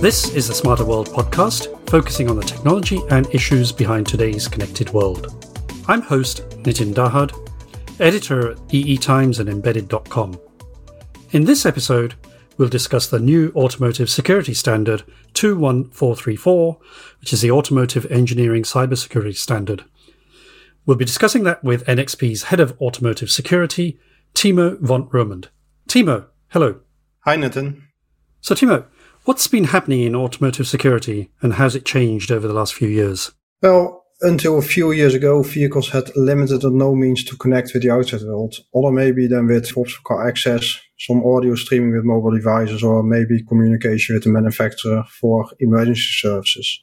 This is the Smarter World podcast, focusing on the technology and issues behind today's connected world. I'm host Nitin Dahad, editor at EE Times and Embedded.com. In this episode, we'll discuss the new automotive security standard 21434, which is the Automotive Engineering Cybersecurity Standard. We'll be discussing that with NXP's head of automotive security, Timo van Roermund. Timo, hello. Hi, Nitin. So, Timo, what's been happening in automotive security and how's it changed over the last few years? Well, until a few years ago, vehicles had limited or no means to connect with the outside world. Other maybe than with obstacle car access, some audio streaming with mobile devices, or maybe communication with the manufacturer for emergency services.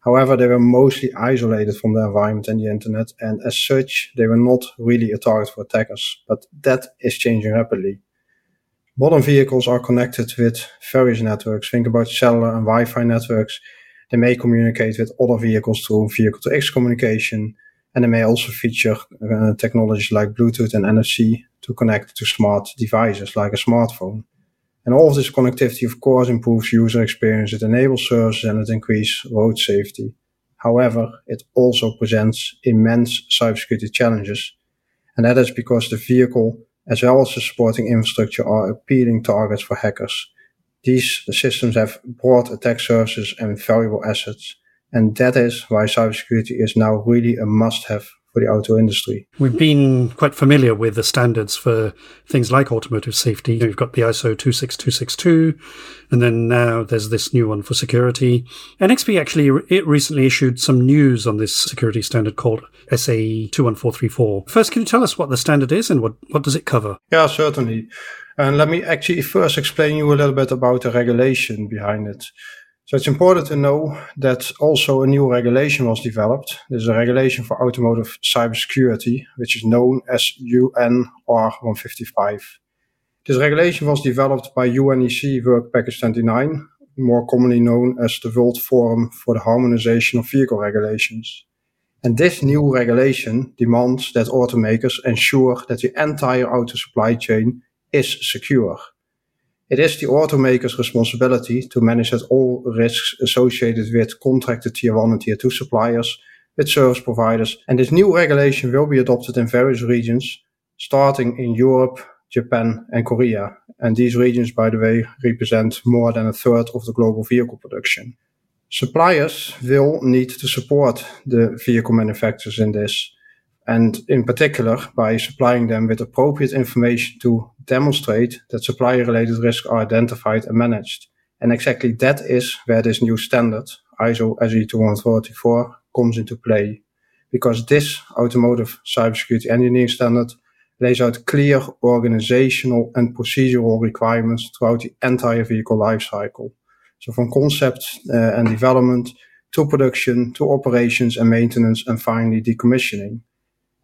However, they were mostly isolated from the environment and the internet, and as such, they were not really a target for attackers. But that is changing rapidly. Modern vehicles are connected with various networks. Think about cellular and Wi-Fi networks. They may communicate with other vehicles through vehicle-to-X communication, and they may also feature uh, technologies like Bluetooth and NFC to connect to smart devices like a smartphone. And all of this connectivity, of course, improves user experience, it enables services, and it increases road safety. However, it also presents immense cybersecurity challenges. And that is because the vehicle, as well as the supporting infrastructure, are appealing targets for hackers. These systems have broad attack surfaces and valuable assets. And that is why cybersecurity is now really a must have for the auto industry. We've been quite familiar with the standards for things like automotive safety. You've got the ISO 26262, and then now there's this new one for security. NXP actually it recently issued some news on this security standard called SAE 21434. First, can you tell us what the standard is and what, what does it cover? Yeah, certainly. And let me actually first explain you a little bit about the regulation behind it. So it's important to know that also a new regulation was developed. There's a regulation for automotive cybersecurity, which is known as UN R155. This regulation was developed by UNECE Work Package 29, more commonly known as the World Forum for the Harmonization of Vehicle Regulations. And this new regulation demands that automakers ensure that the entire auto supply chain is secure. It is the automaker's responsibility to manage that all risks associated with contracted tier 1 and tier 2 suppliers, with service providers. And this new regulation will be adopted in various regions, starting in Europe, Japan, and Korea. And these regions, by the way, represent more than a third of the global vehicle production. Suppliers will need to support the vehicle manufacturers in this and in particular by supplying them with appropriate information to demonstrate that supplier related risks are identified and managed. And exactly that is where this new standard, ISO SAE 21434, comes into play. Because this automotive cybersecurity engineering standard lays out clear organizational and procedural requirements throughout the entire vehicle lifecycle. So from concept uh, and development to production to operations and maintenance and finally decommissioning.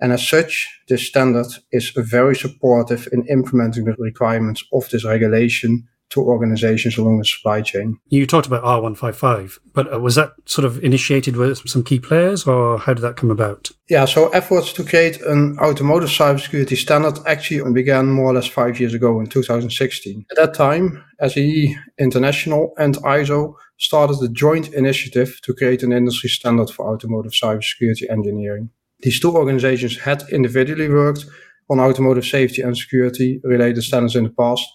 And as such, this standard is very supportive in implementing the requirements of this regulation to organizations along the supply chain. You talked about R155, but uh, was that sort of initiated with some key players or how did that come about? Yeah, so efforts to create an automotive cybersecurity standard actually began more or less five years ago in 2016. At that time, SAE International and ISO started a joint initiative to create an industry standard for automotive cybersecurity engineering. These two organizations had individually worked on automotive safety and security related standards in the past,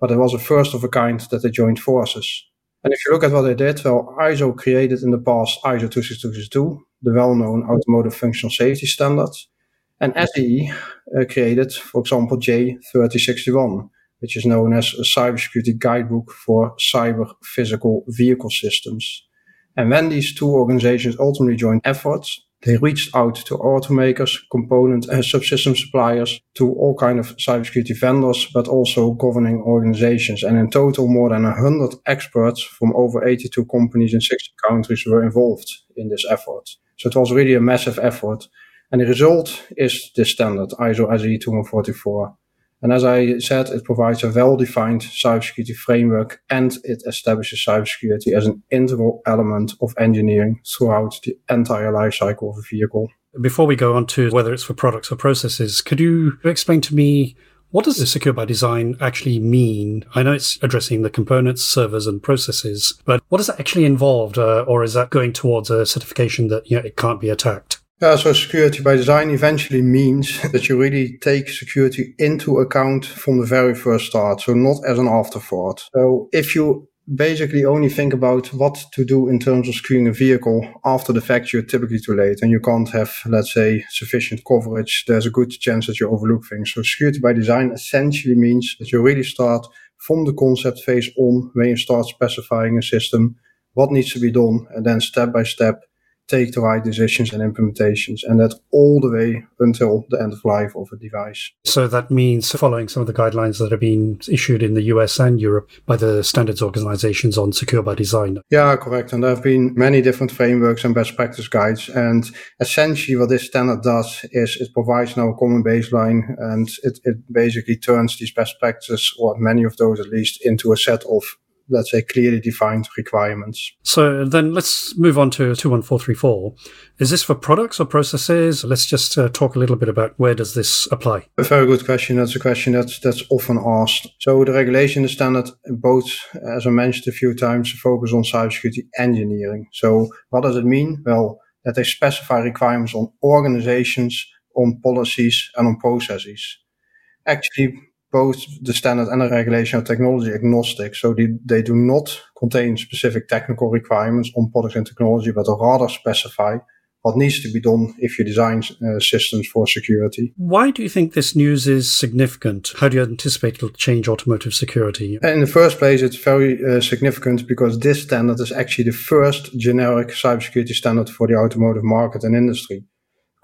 but it was a first of a kind that they joined forces. And if you look at what they did, well, ISO created in the past ISO 26262, the well-known automotive functional safety standard, and SAE uh, created, for example, J3061, which is known as a cybersecurity guidebook for cyber physical vehicle systems. And when these two organizations ultimately joined efforts, they reached out to automakers, component and subsystem suppliers, to all kind of cybersecurity vendors, but also governing organizations. And in total, more than 100 experts from over 82 companies in 60 countries were involved in this effort. So it was really a massive effort. And the result is this standard, ISO SAE 21434. And as I said, it provides a well-defined cybersecurity framework and it establishes cybersecurity as an integral element of engineering throughout the entire lifecycle of a vehicle. Before we go on to whether it's for products or processes, could you explain to me What does secure by design actually mean? I know it's addressing the components, servers, and processes, but what is that actually involved, uh, or is that going towards a certification that you know, it can't be attacked? Yeah, so security by design eventually means that you really take security into account from the very first start, so not as an afterthought. So if you basically only think about what to do in terms of securing a vehicle after the fact, you're typically too late and you can't have, let's say, sufficient coverage. There's a good chance that you overlook things. So security by design essentially means that you really start from the concept phase on when you start specifying a system, what needs to be done, and then step by step take the right decisions and implementations, and that all the way until the end of life of a device. So that means following some of the guidelines that have been issued in the US and Europe by the standards organizations on secure by design. Yeah, correct. And there have been many different frameworks and best practice guides. And essentially, what this standard does is it provides now a common baseline and it, it basically turns these best practices, or many of those at least, into a set of let's say, clearly defined requirements. So then let's move on to 21434. Is this for products or processes? Let's just uh, talk a little bit about where does this apply? A very good question. That's a question that's, that's often asked. So the regulation, the standard, both, as I mentioned a few times, focus on cybersecurity engineering. So what does it mean? Well, that they specify requirements on organizations, on policies, and on processes. Actually, both the standard and the regulation are technology agnostic. So they, they do not contain specific technical requirements on products and technology, but rather specify what needs to be done if you design uh, systems for security. Why do you think this news is significant? How do you anticipate it'll change automotive security? In the first place, it's very uh, significant because this standard is actually the first generic cybersecurity standard for the automotive market and industry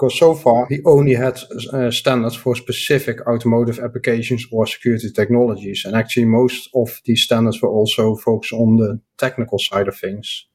because so far he only had uh, standards for specific automotive applications or security technologies. And actually, most of these standards were also focused on the technical side of things.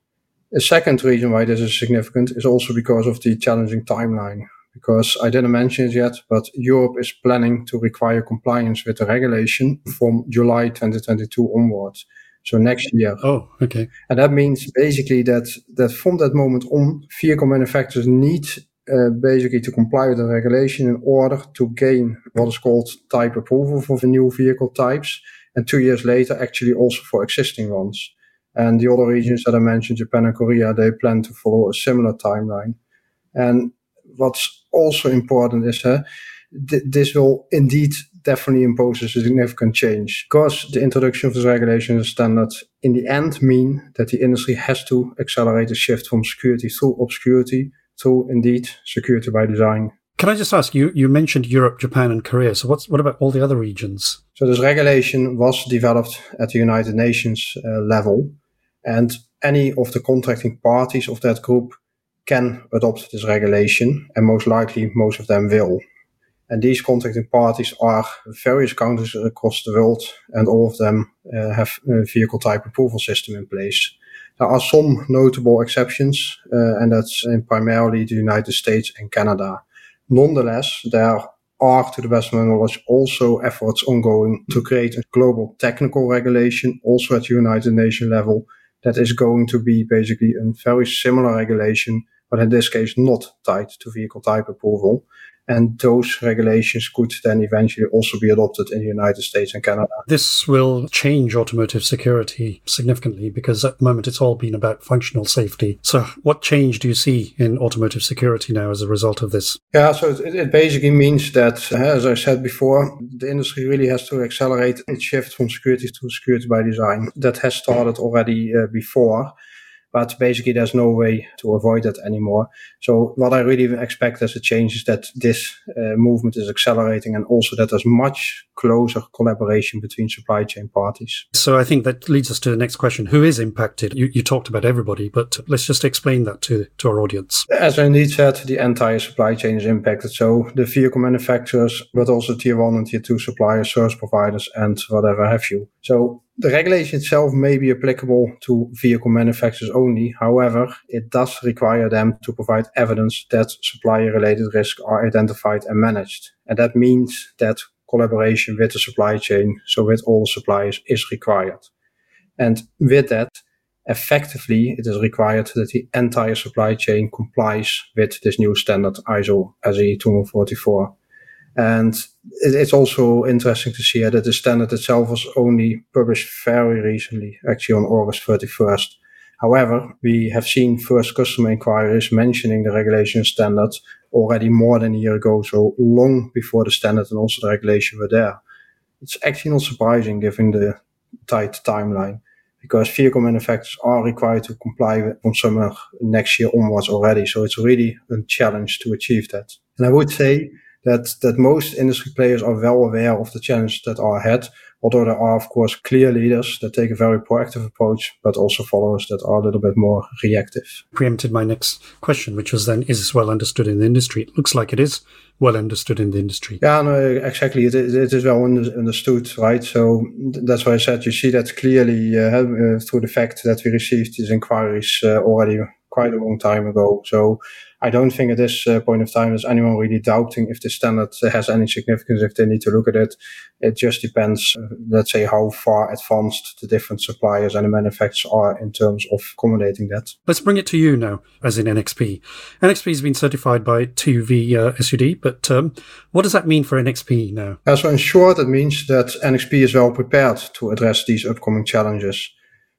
A second reason why this is significant is also because of the challenging timeline. Because I didn't mention it yet, but Europe is planning to require compliance with the regulation from July 2022 onwards. So next year. Oh, okay. And that means basically that, that from that moment on, vehicle manufacturers need uh, basically to comply with the regulation in order to gain what is called type approval for the new vehicle types. And two years later, actually also for existing ones. And the other regions that I mentioned, Japan and Korea, they plan to follow a similar timeline. And what's also important is uh, th- this will indeed definitely impose a significant change because the introduction of this regulation and standard in the end mean that the industry has to accelerate the shift from security through obscurity to indeed security by design. Can I just ask you? You mentioned Europe, Japan, and Korea. So, what's what about all the other regions? So, this regulation was developed at the United Nations uh, level, and any of the contracting parties of that group can adopt this regulation, and most likely most of them will. And these contracting parties are various countries across the world, and all of them uh, have a vehicle type approval system in place. There are some notable exceptions, uh, and that's in primarily the United States and Canada. Nonetheless, there are, to the best of my knowledge, also efforts ongoing to create a global technical regulation, also at United Nations level, that is going to be basically a very similar regulation, but in this case not tied to vehicle type approval. And those regulations could then eventually also be adopted in the United States and Canada. This will change automotive security significantly because at the moment it's all been about functional safety. So, what change do you see in automotive security now as a result of this? Yeah, so it, it basically means that, uh, as I said before, the industry really has to accelerate its shift from security to security by design. That has started already uh, before but basically there's no way to avoid that anymore. So what I really expect as a change is that this uh, movement is accelerating and also that there's much closer collaboration between supply chain parties. So I think that leads us to the next question. Who is impacted? You, you talked about everybody, but let's just explain that to, to our audience. As I indeed said, the entire supply chain is impacted. So the vehicle manufacturers, but also tier one and tier two suppliers, service providers, and whatever have you. So the regulation itself may be applicable to vehicle manufacturers only. However, it does require them to provide evidence that supplier related risks are identified and managed. And that means that collaboration with the supply chain, so with all suppliers, is required. And with that, effectively, it is required that the entire supply chain complies with this new standard ISO 244. And it, it's also interesting to see that the standard itself was only published very recently, actually on August 31st. However, we have seen first customer inquiries mentioning the regulation standard already more than a year ago, so long before the standard and also the regulation were there. It's actually not surprising given the tight timeline because vehicle manufacturers are required to comply with from summer next year onwards already. So it's really a challenge to achieve that. And I would say that, that most industry players are well aware of the challenges that are ahead, although there are, of course, clear leaders that take a very proactive approach, but also followers that are a little bit more reactive. Preempted my next question, which was then, is this well understood in the industry? It looks like it is well understood in the industry. Yeah, no, exactly. It is, it is well understood, right? So that's why I said you see that clearly uh, uh, through the fact that we received these inquiries uh, already quite a long time ago. So I don't think at this uh, point of time is anyone really doubting if the standard has any significance, if they need to look at it. It just depends, uh, let's say, how far advanced the different suppliers and the manufacturers are in terms of accommodating that. Let's bring it to you now, as in NXP. NXP has been certified by TÜV uh, SÜD, but um, what does that mean for NXP now? So in short, it means that NXP is well prepared to address these upcoming challenges.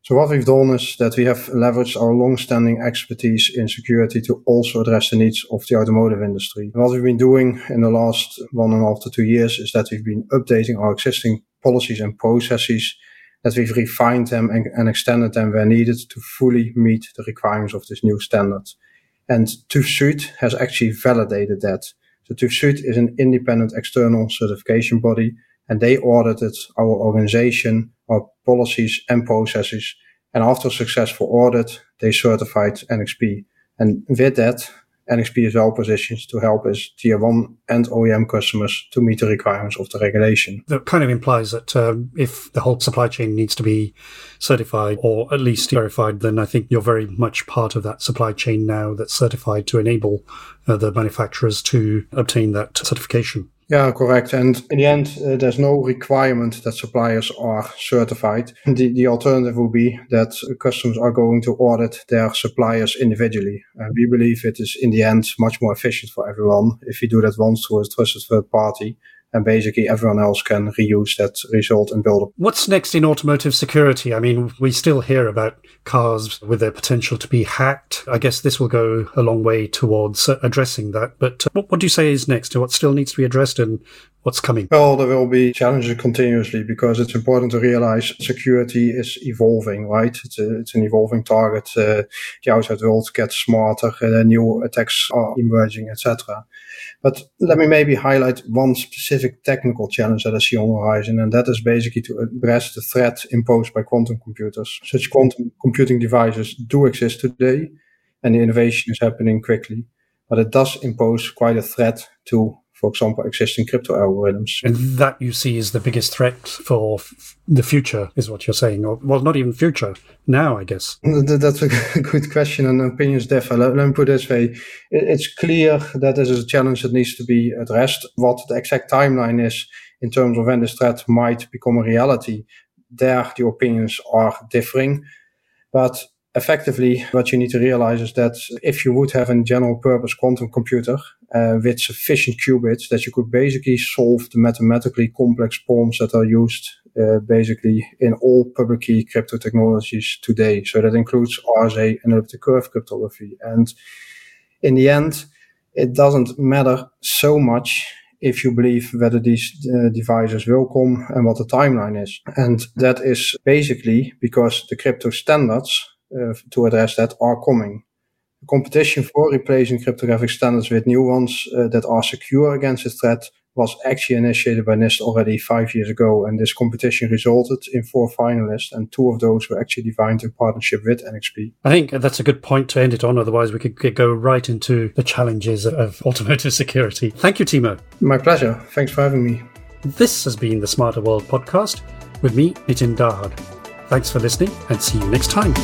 So what we've done is that we have leveraged our long-standing expertise in security to also address the needs of the automotive industry. What we've been doing in the last one and a half to two years is that we've been updating our existing policies and processes, that we've refined them and, and extended them where needed to fully meet the requirements of this new standard. And TÜV SÜD has actually validated that. So TÜV SÜD is an independent external certification body and they audited our organization, our policies and processes. And after successful audit, they certified NXP. And with that, NXP is well positioned to help its tier one and OEM customers to meet the requirements of the regulation. That kind of implies that um, if the whole supply chain needs to be certified or at least verified, then I think you're very much part of that supply chain now that's certified to enable uh, the manufacturers to obtain that certification. Yeah, correct. And in the end, uh, there's no requirement that suppliers are certified. The, the alternative would be that customers are going to audit their suppliers individually. And we believe it is in the end much more efficient for everyone if we do that once through a trusted third party and basically everyone else can reuse that result and build up. What's next in automotive security? I mean, we still hear about cars with their potential to be hacked. I guess this will go a long way towards addressing that. But uh, what, do you say is next? What still needs to be addressed and what's coming? Well, there will be challenges continuously because it's important to realize security is evolving, right? It's, a, it's an evolving target. Uh, the outside world gets smarter, uh, new attacks are emerging, etc. But let me maybe highlight one specific technical challenge that I see on the horizon, and that is basically to address the threat imposed by quantum computers. Such quantum computing devices do exist today, and the innovation is happening quickly, but it does impose quite a threat to for example, existing crypto algorithms. And that you see is the biggest threat for f- the future, is what you're saying. Or, well, not even future, now, I guess. That's a good question, and opinions differ. Let, let me put it this way it's clear that this is a challenge that needs to be addressed. What the exact timeline is in terms of when this threat might become a reality, there the opinions are differing. But effectively, what you need to realize is that if you would have a general purpose quantum computer uh, with sufficient qubits, that you could basically solve the mathematically complex problems that are used uh, basically in all public key crypto technologies today. So that includes RSA and elliptic curve cryptography. And in the end, it doesn't matter so much if you believe whether these uh, devices will come and what the timeline is. And that is basically because the crypto standards to address that are coming. The competition for replacing cryptographic standards with new ones uh, that are secure against the threat was actually initiated by NIST already five years ago, and this competition resulted in four finalists, and two of those were actually defined in partnership with NXP. I think that's a good point to end it on. Otherwise, we could go right into the challenges of automotive security. Thank you, Timo. My pleasure. Thanks for having me. This has been the Smarter World podcast with me, Nitin Dahad. Thanks for listening and see you next time.